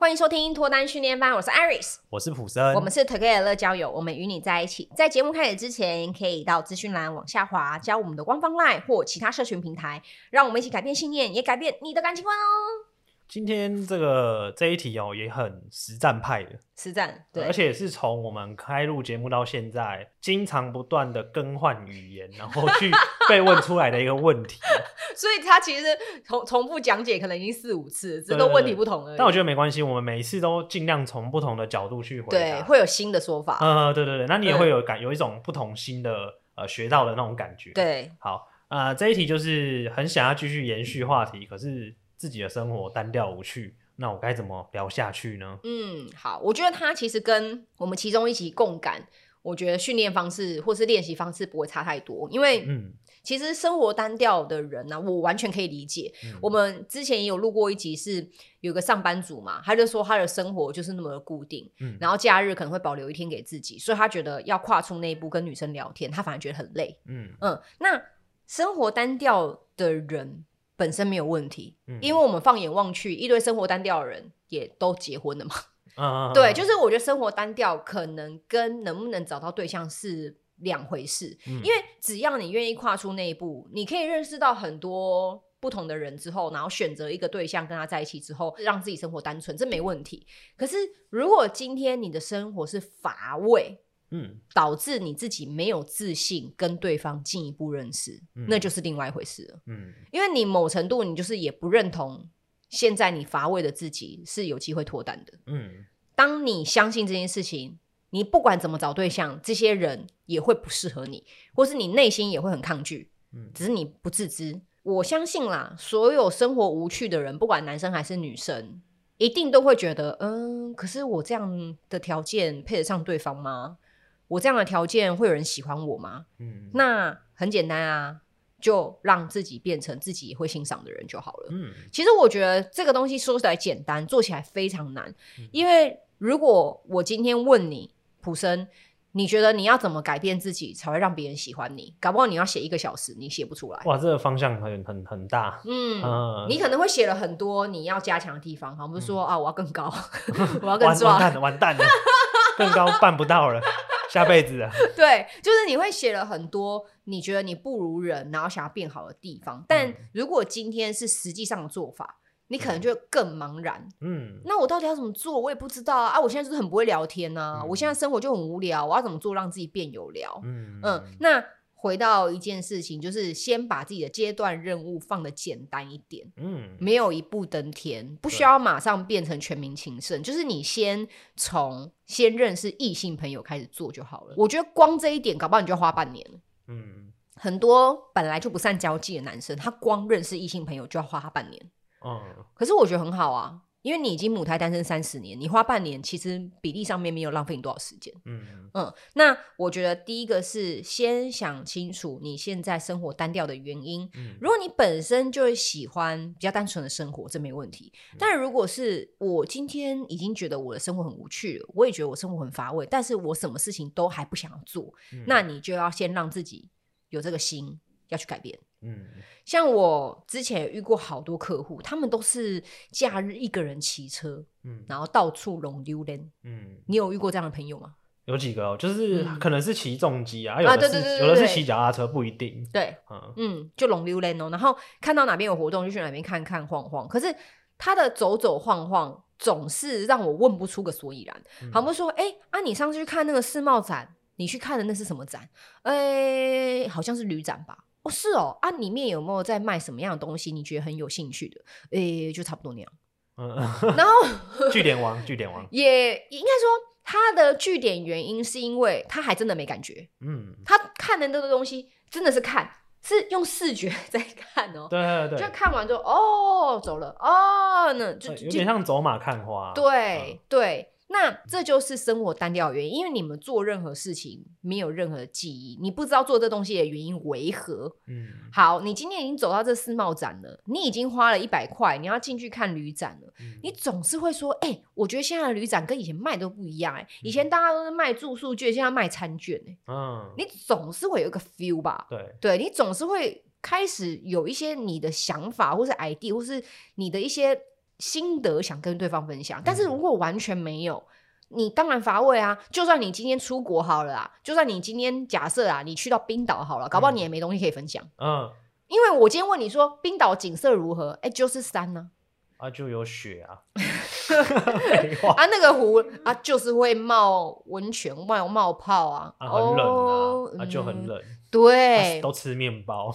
欢迎收听脱单训练班，我是 Iris，我是普森，我们是 Together 乐交友，我们与你在一起。在节目开始之前，可以到资讯栏往下滑，加我们的官方 LINE 或其他社群平台，让我们一起改变信念，也改变你的感情观哦。今天这个这一题哦，也很实战派的实战，对，而且是从我们开录节目到现在，经常不断的更换语言，然后去 被问出来的一个问题。所以他其实重重复讲解可能已经四五次，这个问题不同而已。但我觉得没关系，我们每一次都尽量从不同的角度去回答，对，会有新的说法。嗯，对对对，那你也会有感，有一种不同新的呃学到的那种感觉。对，好，呃，这一题就是很想要继续延续话题，可是。自己的生活单调无趣，那我该怎么聊下去呢？嗯，好，我觉得他其实跟我们其中一起共感，我觉得训练方式或是练习方式不会差太多，因为嗯，其实生活单调的人呢、啊，我完全可以理解。嗯、我们之前也有录过一集，是有个上班族嘛，他就说他的生活就是那么的固定，嗯，然后假日可能会保留一天给自己，所以他觉得要跨出那一步跟女生聊天，他反而觉得很累，嗯嗯，那生活单调的人。本身没有问题，嗯、因为我们放眼望去，一堆生活单调的人也都结婚了嘛。对，就是我觉得生活单调可能跟能不能找到对象是两回事。嗯、因为只要你愿意跨出那一步，你可以认识到很多不同的人之后，然后选择一个对象跟他在一起之后，让自己生活单纯，这没问题。可是如果今天你的生活是乏味，嗯，导致你自己没有自信跟对方进一步认识，嗯、那就是另外一回事了。嗯，因为你某程度你就是也不认同现在你乏味的自己是有机会脱单的。嗯，当你相信这件事情，你不管怎么找对象，这些人也会不适合你，或是你内心也会很抗拒。嗯，只是你不自知。我相信啦，所有生活无趣的人，不管男生还是女生，一定都会觉得，嗯，可是我这样的条件配得上对方吗？我这样的条件会有人喜欢我吗？嗯，那很简单啊，就让自己变成自己也会欣赏的人就好了。嗯，其实我觉得这个东西说起来简单，做起来非常难。嗯，因为如果我今天问你，普生，你觉得你要怎么改变自己才会让别人喜欢你？搞不好你要写一个小时，你写不出来。哇，这个方向很很很大。嗯，嗯，你可能会写了很多你要加强的地方，好，不是说啊，我要更高，我要更壮，完蛋了，完蛋了，更高办不到了。下辈子啊，对，就是你会写了很多你觉得你不如人，然后想要变好的地方。但如果今天是实际上的做法，你可能就会更茫然。嗯，那我到底要怎么做？我也不知道啊！啊我现在就是很不会聊天啊，嗯、我现在生活就很无聊，我要怎么做让自己变有聊？嗯嗯，那。回到一件事情，就是先把自己的阶段任务放的简单一点，嗯，没有一步登天，不需要马上变成全民情圣，就是你先从先认识异性朋友开始做就好了。我觉得光这一点，搞不好你就花半年了。嗯，很多本来就不善交际的男生，他光认识异性朋友就要花他半年。嗯，可是我觉得很好啊。因为你已经母胎单身三十年，你花半年，其实比例上面没有浪费你多少时间。嗯嗯，那我觉得第一个是先想清楚你现在生活单调的原因。嗯，如果你本身就喜欢比较单纯的生活，这没问题。但如果是我今天已经觉得我的生活很无趣了，我也觉得我生活很乏味，但是我什么事情都还不想要做，嗯，那你就要先让自己有这个心要去改变。嗯，像我之前也遇过好多客户，他们都是假日一个人骑车，嗯，然后到处龙溜连，嗯，你有遇过这样的朋友吗？有几个，就是可能是骑重机啊，有的是有的是骑脚踏车，不一定。对，嗯嗯，就龙溜连哦，然后看到哪边有活动就去哪边看看晃晃。可是他的走走晃晃总是让我问不出个所以然。好不说，哎啊，你上次去看那个世贸展，你去看的那是什么展？哎，好像是旅展吧。哦，是哦，啊，里面有没有在卖什么样的东西？你觉得很有兴趣的？诶、欸，就差不多那样。嗯，然后据点王，据点王也应该说他的据点原因是因为他还真的没感觉。嗯，他看的那个东西真的是看，是用视觉 在看哦。对对对，就看完之后哦，走了哦，那就有点像走马看花。对、嗯、对。那这就是生活单调的原因，因为你们做任何事情没有任何记忆，你不知道做这东西的原因为何。嗯，好，你今天已经走到这世贸展了，你已经花了一百块，你要进去看旅展了，嗯、你总是会说，哎、欸，我觉得现在的旅展跟以前卖都不一样、欸，哎，以前大家都是卖住宿券，现在卖餐券、欸，嗯，你总是会有一个 feel 吧？对，对你总是会开始有一些你的想法，或是 idea，或是你的一些。心得想跟对方分享。但是如果完全没有，你当然乏味啊。就算你今天出国好了啊，就算你今天假设啊，你去到冰岛好了，搞不好你也没东西可以分享。嗯，因为我今天问你说冰岛景色如何？哎，就是山呢。啊，就有雪啊！啊，那个湖啊，就是会冒温泉、冒冒泡啊，啊，很冷啊，哦、啊，就很冷。对，啊、都吃面包，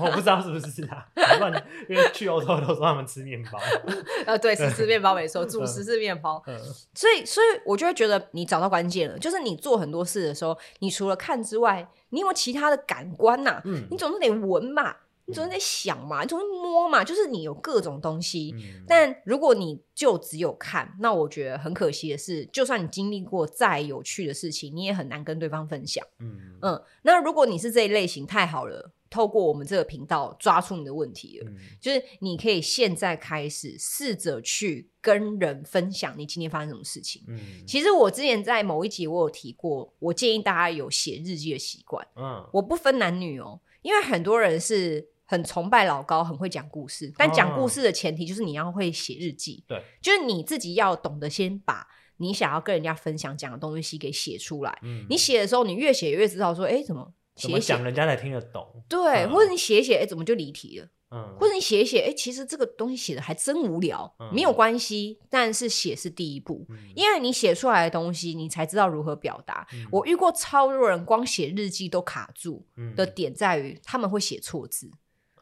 我不知道是不是啊？乱，因为去欧洲都说他们吃面包。呃，对，是吃面包没错，主食是面包。嗯、所以，所以我就会觉得你找到关键了，就是你做很多事的时候，你除了看之外，你有没有其他的感官呐、啊？嗯，你总是得闻嘛。你总是在想嘛，你总是摸嘛，就是你有各种东西。嗯、但如果你就只有看，那我觉得很可惜的是，就算你经历过再有趣的事情，你也很难跟对方分享。嗯嗯。那如果你是这一类型，太好了，透过我们这个频道抓出你的问题了，嗯、就是你可以现在开始试着去跟人分享你今天发生什么事情。嗯，其实我之前在某一集我有提过，我建议大家有写日记的习惯。嗯，我不分男女哦，因为很多人是。很崇拜老高，很会讲故事，但讲故事的前提就是你要会写日记。对，就是你自己要懂得先把你想要跟人家分享讲的东西给写出来。嗯，你写的时候，你越写越知道说，哎，怎么写讲人家才听得懂？对，或者你写一写，哎，怎么就离题了？嗯，或者你写一写，哎，其实这个东西写的还真无聊，没有关系。但是写是第一步，因为你写出来的东西，你才知道如何表达。我遇过超多人光写日记都卡住的点在于，他们会写错字。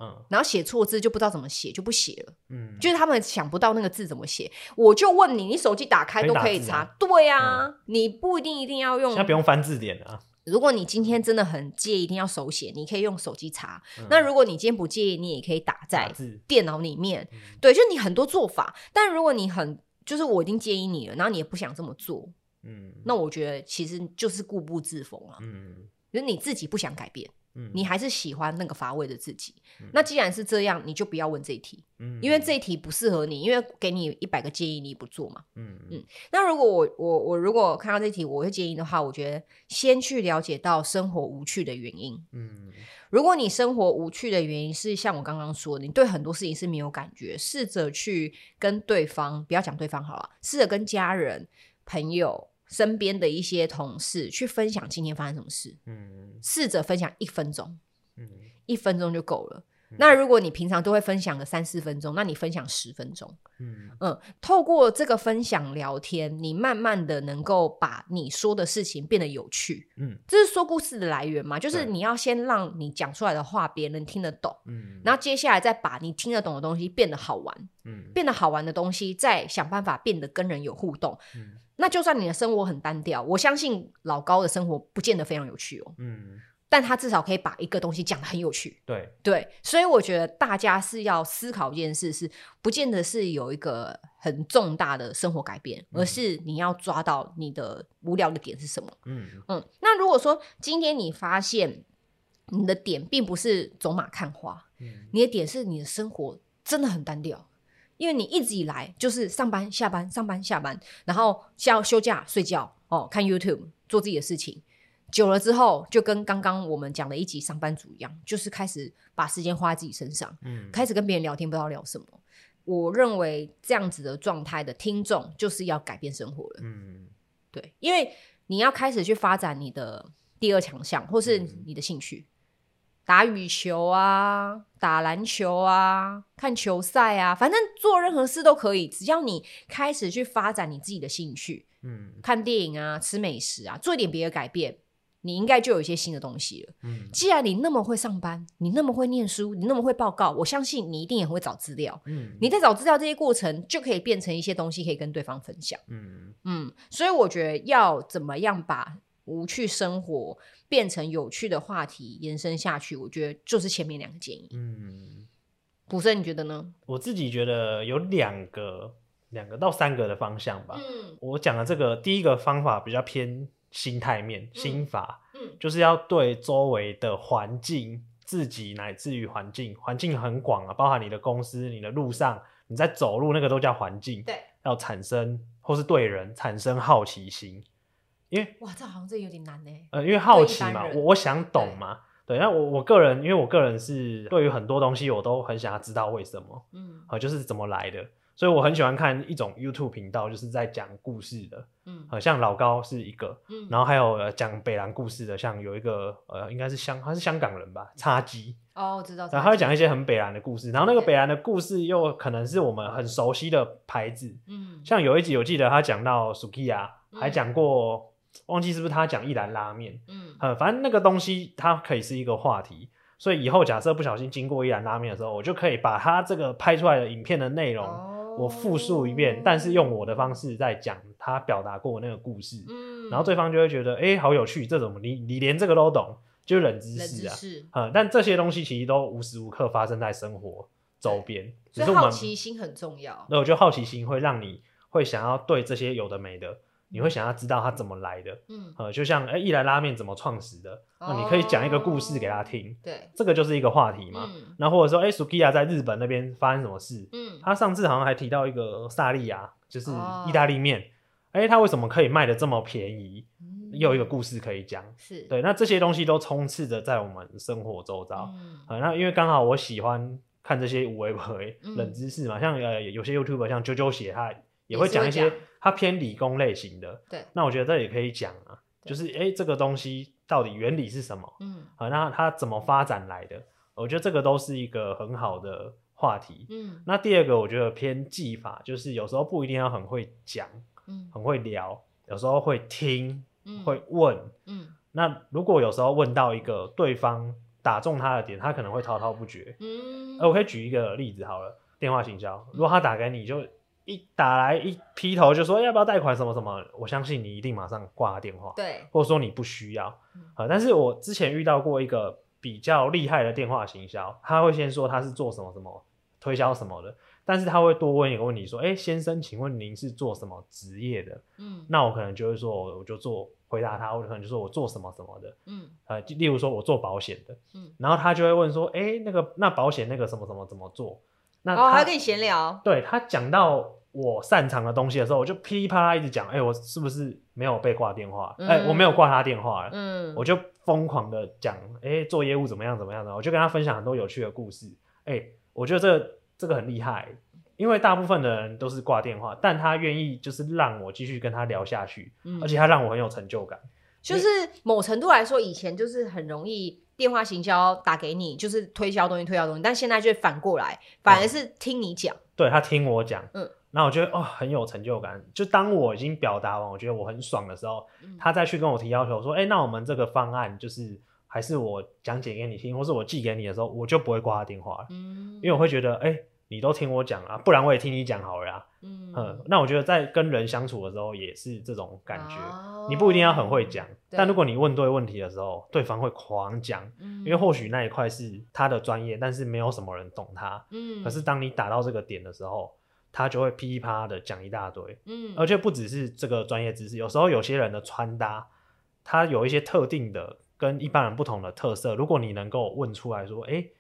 嗯，然后写错字就不知道怎么写，就不写了。嗯，就是他们想不到那个字怎么写。我就问你，你手机打开都可以查。对啊，你不一定一定要用。现在不用翻字典啊。如果你今天真的很介意，一定要手写，你可以用手机查。那如果你今天不介意，你也可以打在电脑里面。对，就你很多做法。但如果你很就是我已经建议你了，然后你也不想这么做，嗯，那我觉得其实就是固步自封了。嗯，就是你自己不想改变。你还是喜欢那个乏味的自己，嗯、那既然是这样，你就不要问这一题，嗯、因为这一题不适合你，因为给你一百个建议，你不做嘛，嗯嗯。那如果我我我如果看到这一题，我会建议的话，我觉得先去了解到生活无趣的原因，嗯。如果你生活无趣的原因是像我刚刚说的，你对很多事情是没有感觉，试着去跟对方，不要讲对方好了，试着跟家人、朋友。身边的一些同事去分享今天发生什么事，嗯，试着分享一分钟，嗯，一分钟就够了。嗯、那如果你平常都会分享个三四分钟，那你分享十分钟，嗯。嗯，透过这个分享聊天，你慢慢的能够把你说的事情变得有趣，嗯，这是说故事的来源嘛，就是你要先让你讲出来的话别人听得懂，嗯，然后接下来再把你听得懂的东西变得好玩，嗯，变得好玩的东西再想办法变得跟人有互动，嗯。那就算你的生活很单调，我相信老高的生活不见得非常有趣哦。嗯，但他至少可以把一个东西讲得很有趣。对对，所以我觉得大家是要思考一件事是，是不见得是有一个很重大的生活改变，嗯、而是你要抓到你的无聊的点是什么。嗯嗯。那如果说今天你发现你的点并不是走马看花，嗯，你的点是你的生活真的很单调。因为你一直以来就是上班下班上班下班，然后要休假睡觉哦，看 YouTube 做自己的事情，久了之后就跟刚刚我们讲的一集上班族一样，就是开始把时间花在自己身上，嗯，开始跟别人聊天不知道聊什么。我认为这样子的状态的听众就是要改变生活了，嗯，对，因为你要开始去发展你的第二强项或是你的兴趣。打羽球啊，打篮球啊，看球赛啊，反正做任何事都可以，只要你开始去发展你自己的兴趣，嗯，看电影啊，吃美食啊，做一点别的改变，你应该就有一些新的东西了。嗯，既然你那么会上班，你那么会念书，你那么会报告，我相信你一定也会找资料。嗯，你在找资料这些过程，就可以变成一些东西可以跟对方分享。嗯嗯，所以我觉得要怎么样把无趣生活变成有趣的话题延伸下去，我觉得就是前面两个建议。嗯，卜生你觉得呢？我自己觉得有两个、两个到三个的方向吧。嗯，我讲的这个第一个方法比较偏心态面、心法，嗯，就是要对周围的环境、自己乃至于环境，环境很广啊，包含你的公司、你的路上，你在走路那个都叫环境。对，要产生或是对人产生好奇心。因为哇，这好像这有点难呢。呃，因为好奇嘛，我我想懂嘛，对。那我我个人，因为我个人是对于很多东西我都很想要知道为什么，嗯，呃，就是怎么来的。所以我很喜欢看一种 YouTube 频道，就是在讲故事的，嗯，像老高是一个，嗯，然后还有讲北兰故事的，像有一个呃，应该是香，他是香港人吧，叉鸡，哦，我知道，然后他会讲一些很北兰的故事，然后那个北兰的故事又可能是我们很熟悉的牌子，嗯，像有一集我记得他讲到 Sukiya，还讲过，忘记是不是他讲一兰拉面，嗯，反正那个东西它可以是一个话题。所以以后假设不小心经过一兰拉面的时候，我就可以把他这个拍出来的影片的内容，我复述一遍，但是用我的方式在讲他表达过那个故事，嗯。然后对方就会觉得，哎，好有趣，这种你你连这个都懂，就是冷知识啊，嗯，但这些东西其实都无时无刻发生在生活周边，所以好奇心很重要。那我觉得好奇心会让你会想要对这些有的没的。你会想要知道它怎么来的，嗯，呃，就像哎，一兰拉面怎么创始的，那你可以讲一个故事给他听，对，这个就是一个话题嘛。那或者说，哎，Sukiya 在日本那边发生什么事？嗯，他上次好像还提到一个萨莉亚，就是意大利面，哎，他为什么可以卖的这么便宜？又有一个故事可以讲，是对。那这些东西都充斥着在我们生活周遭，嗯，那因为刚好我喜欢看这些无谓冷知识嘛，像呃有些 YouTuber 像啾啾鞋，他也会讲一些。它偏理工类型的，对，那我觉得这也可以讲啊，就是哎、欸，这个东西到底原理是什么？嗯，啊，那它怎么发展来的？我觉得这个都是一个很好的话题。嗯，那第二个我觉得偏技法，就是有时候不一定要很会讲，嗯，很会聊，有时候会听，嗯，会问，嗯，那如果有时候问到一个对方打中他的点，他可能会滔滔不绝。嗯，我可以举一个例子好了，电话行销，如果他打给你就。一打来一劈头就说要不要贷款？什么什么，我相信你一定马上挂他电话，对，或者说你不需要，嗯、但是我之前遇到过一个比较厉害的电话行销，他会先说他是做什么什么推销什么的，但是他会多问一个问题说，哎、欸，先生，请问您是做什么职业的？嗯，那我可能就会说，我就做回答他，我可能就说我做什么什么的，嗯，呃，例如说我做保险的，嗯，然后他就会问说，哎、欸，那个那保险那个什么什么怎么做？那他、哦、还跟你闲聊，对他讲到。我擅长的东西的时候，我就噼里啪啦一直讲，哎、欸，我是不是没有被挂电话？哎、嗯欸，我没有挂他电话了，嗯，我就疯狂的讲，哎、欸，做业务怎么样怎么样的，我就跟他分享很多有趣的故事，哎、欸，我觉得这個、这个很厉害，因为大部分的人都是挂电话，但他愿意就是让我继续跟他聊下去，嗯、而且他让我很有成就感，就是某程度来说，以前就是很容易电话行销打给你，就是推销东西推销东西，但现在就反过来，反而是听你讲、嗯，对他听我讲，嗯。那我觉得哦，很有成就感。就当我已经表达完，我觉得我很爽的时候，嗯、他再去跟我提要求说：“哎、欸，那我们这个方案就是还是我讲解给你听，或是我寄给你的时候，我就不会挂他电话了。嗯，因为我会觉得，哎、欸，你都听我讲啊，不然我也听你讲好了呀。嗯，嗯，那我觉得在跟人相处的时候也是这种感觉。哦、你不一定要很会讲，但如果你问对问题的时候，对方会狂讲。嗯，因为或许那一块是他的专业，但是没有什么人懂他。嗯，可是当你打到这个点的时候。他就会噼里啪啦的讲一大堆，嗯，而且不只是这个专业知识，有时候有些人的穿搭，他有一些特定的跟一般人不同的特色。如果你能够问出来说，哎、欸，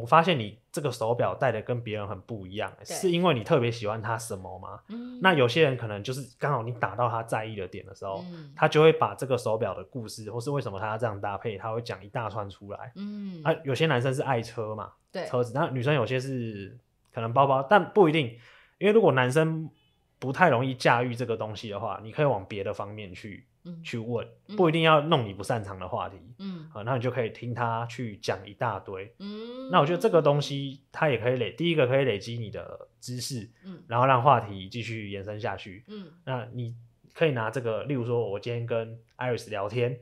我发现你这个手表戴的跟别人很不一样，对是因为你特别喜欢它什么吗？嗯，那有些人可能就是刚好你打到他在意的点的时候，嗯、他就会把这个手表的故事，或是为什么他要这样搭配，他会讲一大串出来。嗯，啊，有些男生是爱车嘛，对，车子，那女生有些是可能包包，但不一定。因为如果男生不太容易驾驭这个东西的话，你可以往别的方面去、嗯、去问，不一定要弄你不擅长的话题。嗯，啊，那你就可以听他去讲一大堆。嗯，那我觉得这个东西它也可以累，第一个可以累积你的知识，嗯，然后让话题继续延伸下去。嗯，那你可以拿这个，例如说，我今天跟 Iris 聊天，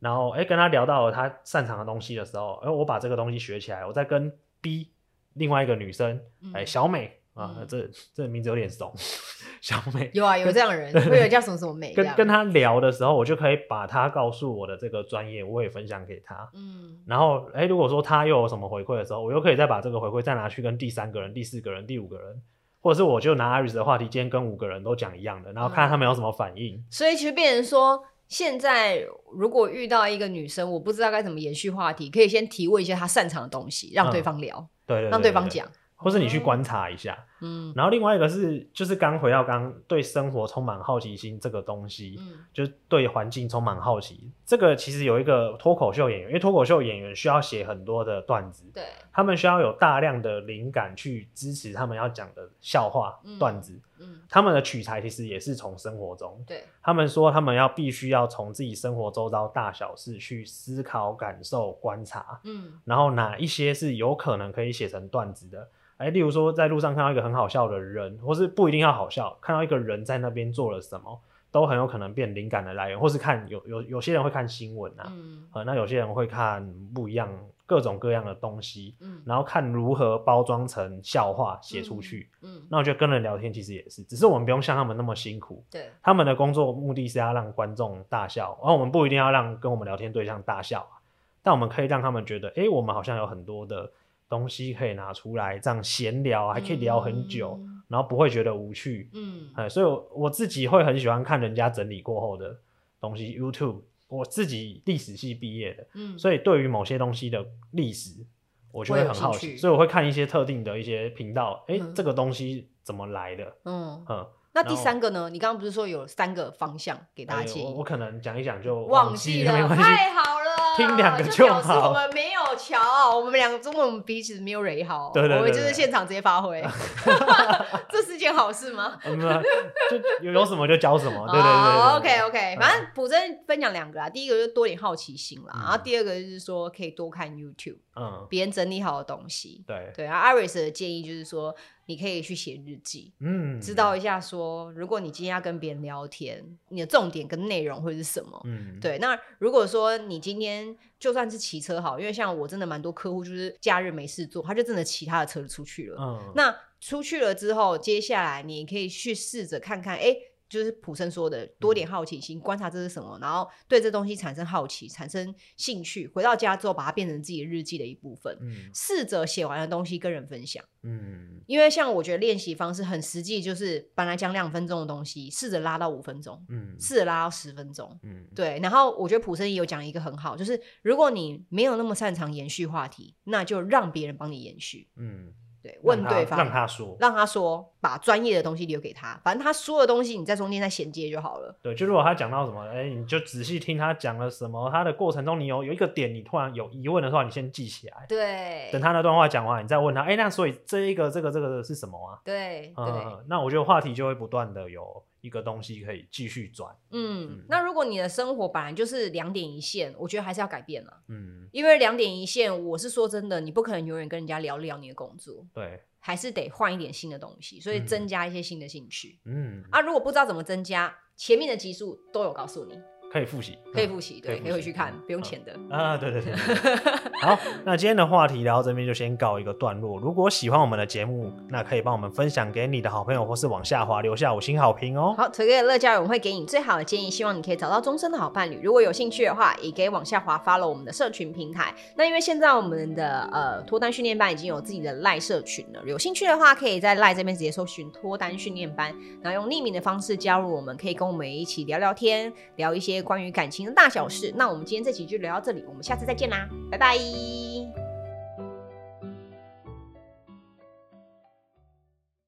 然后哎、欸、跟他聊到了他擅长的东西的时候，哎、欸，我把这个东西学起来，我再跟 B 另外一个女生，哎、欸，小美。啊，这这名字有点怂，小美有啊，有这样的人，会有叫什么什么美。跟跟他聊的时候，我就可以把他告诉我的这个专业，我也分享给他。嗯，然后哎，如果说他又有什么回馈的时候，我又可以再把这个回馈再拿去跟第三个人、第四个人、第五个人，或者是我就拿 Iris 的话题，今天跟五个人都讲一样的，然后看他们有什么反应。所以其实变成说，现在如果遇到一个女生，我不知道该怎么延续话题，可以先提问一些她擅长的东西，让对方聊，对，让对方讲。或是你去观察一下，嗯，然后另外一个是，就是刚回到刚对生活充满好奇心这个东西，嗯，就是对环境充满好奇。这个其实有一个脱口秀演员，因为脱口秀演员需要写很多的段子，对，他们需要有大量的灵感去支持他们要讲的笑话、嗯、段子，嗯，他们的取材其实也是从生活中，对，他们说他们要必须要从自己生活周遭大小事去思考、感受、观察，嗯，然后哪一些是有可能可以写成段子的。哎，例如说，在路上看到一个很好笑的人，或是不一定要好笑，看到一个人在那边做了什么，都很有可能变灵感的来源。或是看有有有些人会看新闻啊，嗯，呃，那有些人会看不一样各种各样的东西，嗯，然后看如何包装成笑话写出去，嗯，嗯，那我觉得跟人聊天其实也是，只是我们不用像他们那么辛苦，对，他们的工作目的是要让观众大笑，而我们不一定要让跟我们聊天对象大笑，但我们可以让他们觉得，哎，我们好像有很多的。东西可以拿出来这样闲聊，还可以聊很久，嗯，然后不会觉得无趣。嗯，哎，所以我我自己会很喜欢看人家整理过后的东西。YouTube，我自己历史系毕业的，嗯，所以对于某些东西的历史，我就会很好奇，所以我会看一些特定的一些频道。哎，嗯，这个东西怎么来的？嗯嗯。那第三个呢？你刚刚不是说有三个方向给大家建议？我我可能讲一讲就忘记了，太好了，听两个就好。我们没有桥，我们两个中文彼此没有蕊好，我们就是现场直接发挥，这是件好事吗？就有有什么就教什么，对对对。OK OK，反正补真分享两个啦，第一个就多点好奇心啦，然后第二个就是说可以多看 YouTube，嗯，别人整理好的东西，对对。然后 Iris 的建议就是说。你可以去写日记，嗯，知道一下说，如果你今天要跟别人聊天，你的重点跟内容会是什么？嗯，对。那如果说你今天就算是骑车好，因为像我真的蛮多客户就是假日没事做，他就真的骑他的车出去了。嗯，那出去了之后，接下来你可以去试着看看，哎、欸。就是普生说的，多点好奇心，嗯、观察这是什么，然后对这东西产生好奇，产生兴趣。回到家之后，把它变成自己日记的一部分。嗯，试着写完的东西跟人分享。嗯，因为像我觉得练习方式很实际，就是本来讲两分钟的东西，试着拉到五分钟。嗯，试着拉到十分钟。嗯，对。然后我觉得普生也有讲一个很好，就是如果你没有那么擅长延续话题，那就让别人帮你延续。嗯。对，问对方，让他说，让他说，把专业的东西留给他，反正他说的东西，你在中间再衔接就好了。对，就如果他讲到什么，哎、欸，你就仔细听他讲了什么，他的过程中你有有一个点，你突然有疑问的话，你先记起来。对，等他那段话讲完，你再问他，哎、欸，那所以这一个这个这个是什么啊？对，嗯、对，那我觉得话题就会不断的有。一个东西可以继续转，嗯，嗯，那如果你的生活本来就是两点一线，我觉得还是要改变了，嗯，因为两点一线，我是说真的，你不可能永远跟人家聊聊你的工作，对，还是得换一点新的东西，所以增加一些新的兴趣，嗯，啊，如果不知道怎么增加，前面的集数都有告诉你。可以复习，可以复习，对，可以回去看，不用钱的。啊，对对对。好，那今天的话题聊到这边就先告一个段落。如果喜欢我们的节目，那可以帮我们分享给你的好朋友，或是往下滑留下五星好评哦。好，推给乐交友，我们会给你最好的建议，希望你可以找到终身的好伴侣。如果有兴趣的话，也可以往下滑 follow 我们的社群平台。那因为现在我们的呃脱单训练班已经有自己的赖社群了，有兴趣的话，可以在赖这边直接搜寻脱单训练班，然后用匿名的方式加入我们，可以跟我们一起聊聊天，聊一关于感情的大小事，那我们今天这期就聊到这里，我们下次再见啦，拜拜。